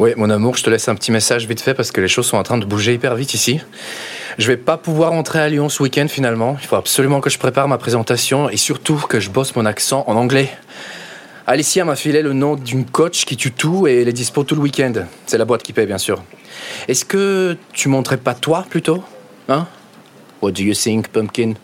Oui, mon amour, je te laisse un petit message vite fait parce que les choses sont en train de bouger hyper vite ici. Je vais pas pouvoir rentrer à Lyon ce week-end finalement. Il faut absolument que je prépare ma présentation et surtout que je bosse mon accent en anglais. Alicia m'a filé le nom d'une coach qui tue tout et elle est dispo tout le week-end. C'est la boîte qui paie, bien sûr. Est-ce que tu montrais pas toi plutôt? Hein? What do you think, Pumpkin?